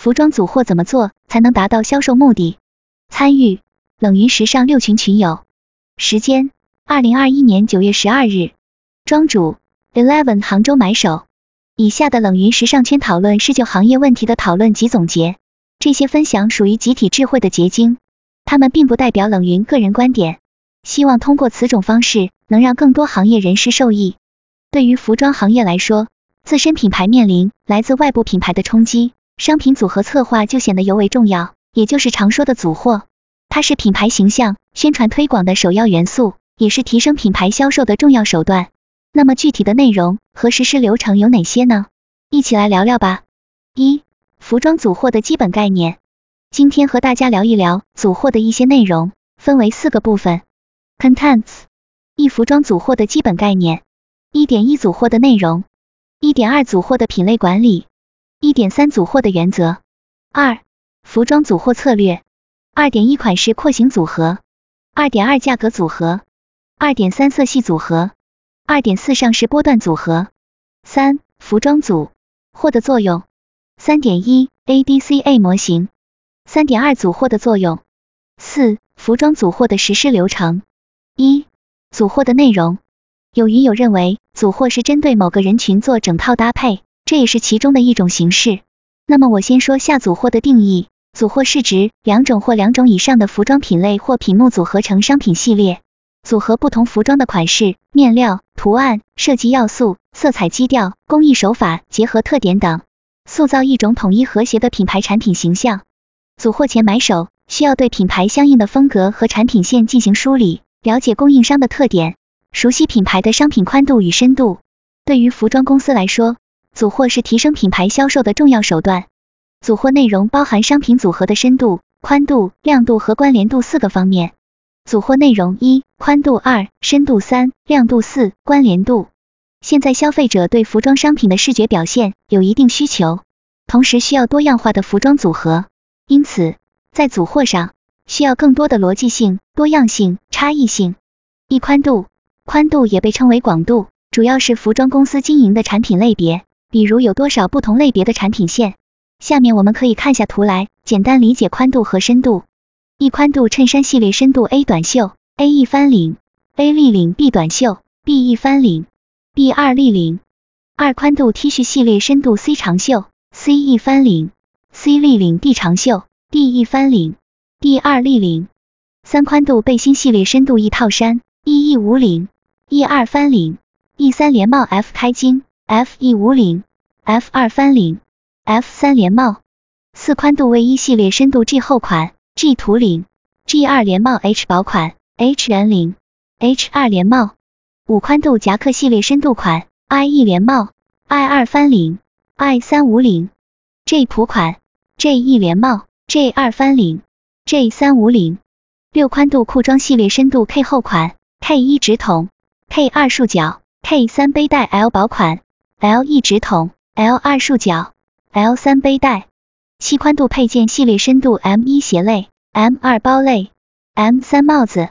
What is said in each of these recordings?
服装组货怎么做才能达到销售目的？参与。冷云时尚六群群友，时间。二零二一年九月十二日，庄主。Eleven 杭州买手。以下的冷云时尚圈讨论是就行业问题的讨论及总结，这些分享属于集体智慧的结晶，他们并不代表冷云个人观点，希望通过此种方式能让更多行业人士受益。对于服装行业来说，自身品牌面临来自外部品牌的冲击，商品组合策划就显得尤为重要，也就是常说的组货。它是品牌形象宣传推广的首要元素，也是提升品牌销售的重要手段。那么具体的内容和实施流程有哪些呢？一起来聊聊吧。一、服装组货的基本概念。今天和大家聊一聊组货的一些内容，分为四个部分。Contents：一、服装组货的基本概念。一点一、组货的内容。一点二、组货的品类管理。一点三、组货的原则。二、服装组货策略。二点一、款式廓形组合。二点二、价格组合。二点三、色系组合。二点四、上市波段组合。三、服装组货的作用。三点一、ADCA 模型。三点二、组货的作用。四、服装组货的实施流程。一、组货的内容。有云友认为，组货是针对某个人群做整套搭配，这也是其中的一种形式。那么我先说下组货的定义。组货是指两种或两种以上的服装品类或品目组合成商品系列，组合不同服装的款式、面料、图案、设计要素、色彩基调、工艺手法、结合特点等，塑造一种统一和谐的品牌产品形象。组货前，买手需要对品牌相应的风格和产品线进行梳理，了解供应商的特点。熟悉品牌的商品宽度与深度，对于服装公司来说，组货是提升品牌销售的重要手段。组货内容包含商品组合的深度、宽度、亮度和关联度四个方面。组货内容一、宽度二、深度三、亮度四、关联度。现在消费者对服装商品的视觉表现有一定需求，同时需要多样化的服装组合，因此在组货上需要更多的逻辑性、多样性、差异性。一、宽度。宽度也被称为广度，主要是服装公司经营的产品类别，比如有多少不同类别的产品线。下面我们可以看下图来，简单理解宽度和深度。一宽度衬衫系列深度 A 短袖，A 一翻领，A 立领 B 短袖，B 一翻领，B 二立领。二宽度 T 恤系列深度 C 长袖，C 一翻领，C 立领 D 长袖，D 一翻领，D 二立领。三宽度背心系列深度 E 套衫，E 一无领。E 二翻领，E 三连帽 F 开襟，F 一无领，F 二翻领，F 三连帽。四宽度卫衣系列深度 G 厚款，G 图领，G 二连帽 H 薄款，H 圆领，H 二连帽。五宽度夹克系列深度款，I 一连帽，I 二翻领，I 三无领，J 普款，J 一连帽，J 二翻领，J 三无领。六宽度裤装系列深度 K 厚款，K 一直筒。K 二束脚，K 三背带 L 薄款，L 一直筒，L 二束脚，L 三背带。七宽度配件系列深度 M 一鞋类，M 二包类，M 三帽子。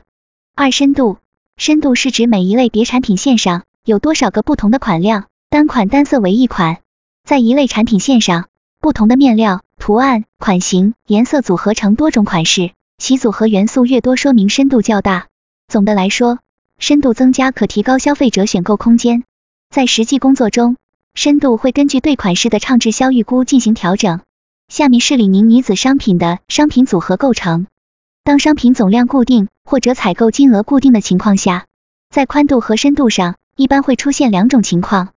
二深度，深度是指每一类别产品线上有多少个不同的款量，单款单色为一款。在一类产品线上，不同的面料、图案、款型、颜色组合成多种款式，其组合元素越多，说明深度较大。总的来说。深度增加可提高消费者选购空间，在实际工作中，深度会根据对款式的畅滞销预估进行调整。下面是李宁女子商品的商品组合构成。当商品总量固定或者采购金额固定的情况下，在宽度和深度上一般会出现两种情况：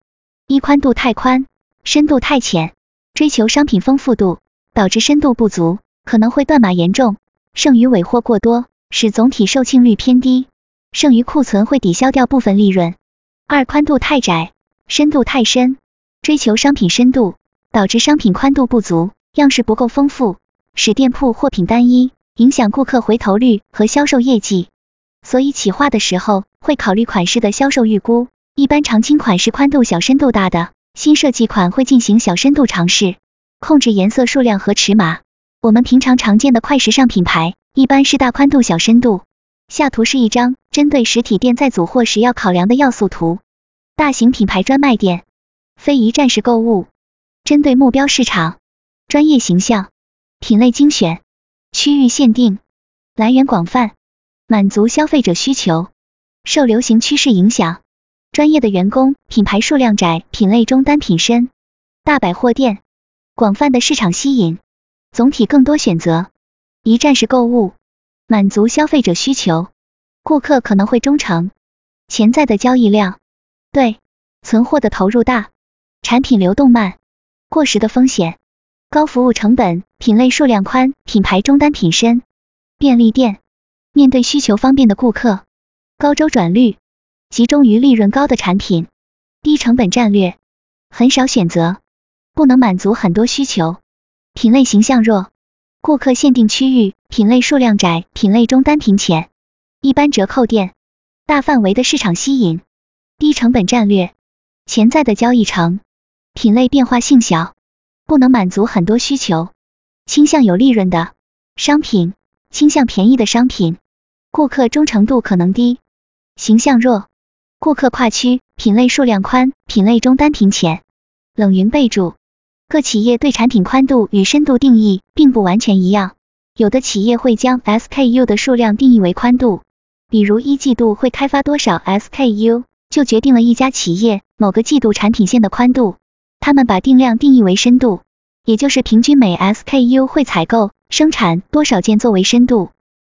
一、宽度太宽，深度太浅，追求商品丰富度，导致深度不足，可能会断码严重，剩余尾货过多，使总体售罄率偏低。剩余库存会抵消掉部分利润。二、宽度太窄，深度太深，追求商品深度，导致商品宽度不足，样式不够丰富，使店铺货品单一，影响顾客回头率和销售业绩。所以企划的时候会考虑款式的销售预估，一般常青款是宽度小、深度大的，新设计款会进行小深度尝试，控制颜色数量和尺码。我们平常常见的快时尚品牌，一般是大宽度、小深度。下图是一张针对实体店在组货时要考量的要素图。大型品牌专卖店，非一站式购物，针对目标市场，专业形象，品类精选，区域限定，来源广泛，满足消费者需求，受流行趋势影响，专业的员工，品牌数量窄，品类中单品深，大百货店，广泛的市场吸引，总体更多选择，一站式购物，满足消费者需求，顾客可能会忠诚，潜在的交易量，对，存货的投入大，产品流动慢，过时的风险。高服务成本，品类数量宽，品牌中单品深，便利店面对需求方便的顾客，高周转率，集中于利润高的产品，低成本战略，很少选择，不能满足很多需求，品类形象弱，顾客限定区域，品类数量窄，品类中单品浅，一般折扣店，大范围的市场吸引，低成本战略，潜在的交易成，品类变化性小。不能满足很多需求，倾向有利润的商品，倾向便宜的商品，顾客忠诚度可能低，形象弱，顾客跨区，品类数量宽，品类中单品浅。冷云备注：各企业对产品宽度与深度定义并不完全一样，有的企业会将 SKU 的数量定义为宽度，比如一季度会开发多少 SKU，就决定了一家企业某个季度产品线的宽度。他们把定量定义为深度，也就是平均每 SKU 会采购生产多少件作为深度。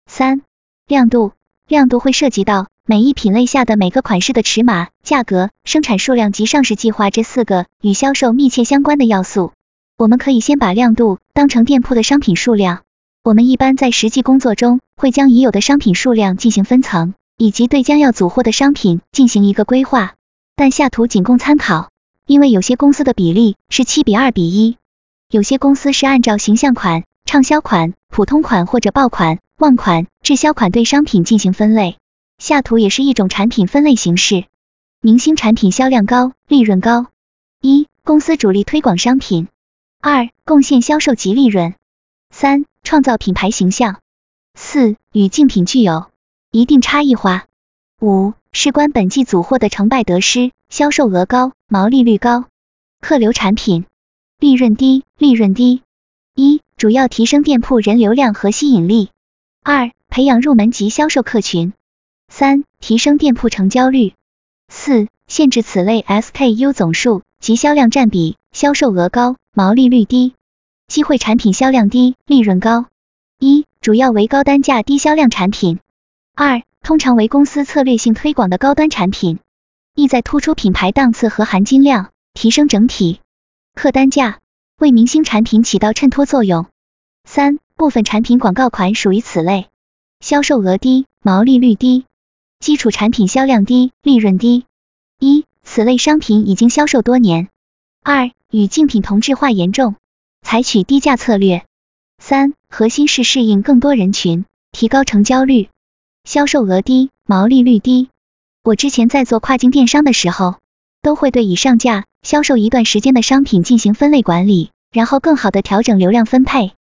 三、亮度，亮度会涉及到每一品类下的每个款式的尺码、价格、生产数量及上市计划这四个与销售密切相关的要素。我们可以先把亮度当成店铺的商品数量。我们一般在实际工作中会将已有的商品数量进行分层，以及对将要组货的商品进行一个规划，但下图仅供参考。因为有些公司的比例是七比二比一，有些公司是按照形象款、畅销款、普通款或者爆款、旺款、滞销款对商品进行分类。下图也是一种产品分类形式。明星产品销量高，利润高。一、公司主力推广商品。二、贡献销售及利润。三、创造品牌形象。四、与竞品具有一定差异化。五、事关本季组货的成败得失。销售额高，毛利率高，客流产品，利润低，利润低。一、主要提升店铺人流量和吸引力。二、培养入门级销售客群。三、提升店铺成交率。四、限制此类 SKU 总数及销量占比，销售额高，毛利率低，机会产品销量低，利润高。一、主要为高单价低销量产品。二、通常为公司策略性推广的高端产品。意在突出品牌档次和含金量，提升整体客单价，为明星产品起到衬托作用。三、部分产品广告款属于此类，销售额低，毛利率低，基础产品销量低，利润低。一、此类商品已经销售多年。二、与竞品同质化严重，采取低价策略。三、核心是适应更多人群，提高成交率，销售额低，毛利率低。我之前在做跨境电商的时候，都会对已上架、销售一段时间的商品进行分类管理，然后更好的调整流量分配。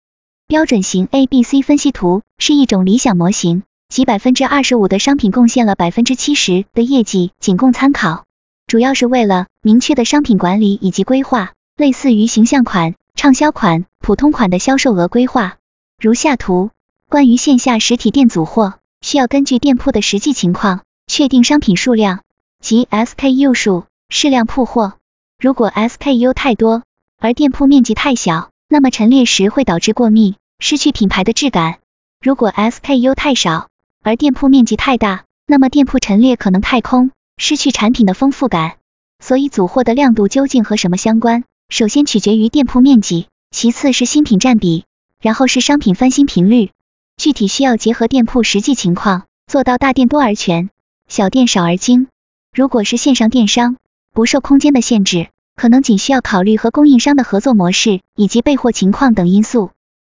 标准型 A B C 分析图是一种理想模型，即百分之二十五的商品贡献了百分之七十的业绩，仅供参考。主要是为了明确的商品管理以及规划，类似于形象款、畅销款、普通款的销售额规划。如下图，关于线下实体店组货，需要根据店铺的实际情况。确定商品数量及 SKU 数，适量铺货。如果 SKU 太多，而店铺面积太小，那么陈列时会导致过密，失去品牌的质感。如果 SKU 太少，而店铺面积太大，那么店铺陈列可能太空，失去产品的丰富感。所以组货的亮度究竟和什么相关？首先取决于店铺面积，其次是新品占比，然后是商品翻新频率。具体需要结合店铺实际情况，做到大店多而全。小店少而精。如果是线上电商，不受空间的限制，可能仅需要考虑和供应商的合作模式以及备货情况等因素。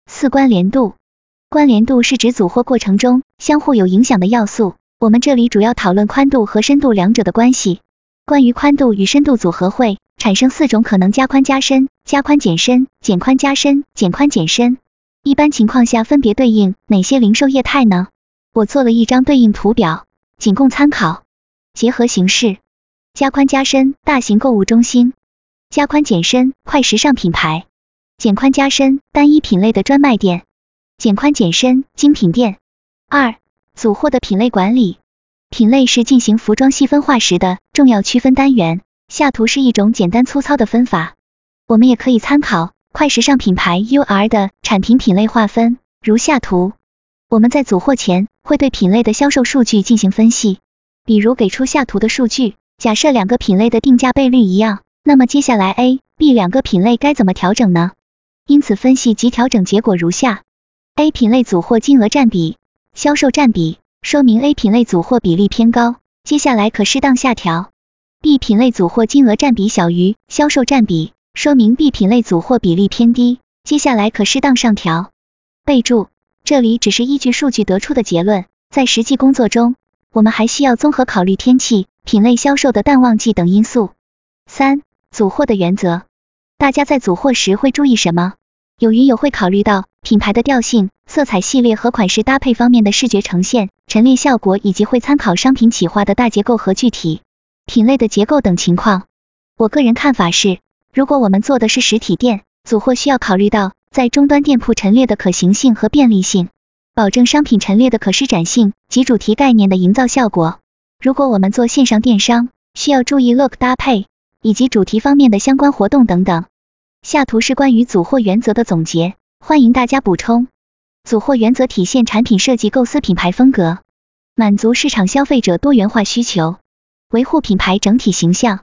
四、关联度。关联度是指组货过程中相互有影响的要素。我们这里主要讨论宽度和深度两者的关系。关于宽度与深度组合会产生四种可能：加宽加深、加宽减深、减宽加深、减宽减深。一般情况下分别对应哪些零售业态呢？我做了一张对应图表。仅供参考。结合形式，加宽加深，大型购物中心；加宽减深，快时尚品牌；减宽加深单一品类的专卖店，减宽减深精品店。二、组货的品类管理，品类是进行服装细分化时的重要区分单元。下图是一种简单粗糙的分法，我们也可以参考快时尚品牌 UR 的产品品类划分，如下图。我们在组货前会对品类的销售数据进行分析，比如给出下图的数据，假设两个品类的定价倍率一样，那么接下来 A、B 两个品类该怎么调整呢？因此分析及调整结果如下：A 品类组货金额占比、销售占比，说明 A 品类组货比例偏高，接下来可适当下调。B 品类组货金额占比小于销售占比，说明 B 品类组货比例偏低，接下来可适当上调。备注：这里只是依据数据得出的结论，在实际工作中，我们还需要综合考虑天气、品类销售的淡旺季等因素。三、组货的原则，大家在组货时会注意什么？有云友会考虑到品牌的调性、色彩系列和款式搭配方面的视觉呈现、陈列效果，以及会参考商品企划的大结构和具体。品类的结构等情况，我个人看法是，如果我们做的是实体店，组货需要考虑到在终端店铺陈列的可行性和便利性，保证商品陈列的可施展性及主题概念的营造效果。如果我们做线上电商，需要注意 look 搭配以及主题方面的相关活动等等。下图是关于组货原则的总结，欢迎大家补充。组货原则体现产品设计构思品牌风格，满足市场消费者多元化需求。维护品牌整体形象，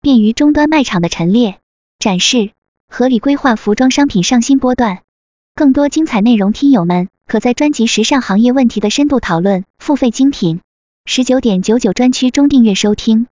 便于终端卖场的陈列、展示，合理规划服装商品上新波段。更多精彩内容，听友们可在专辑《时尚行业问题的深度讨论》付费精品十九点九九专区中订阅收听。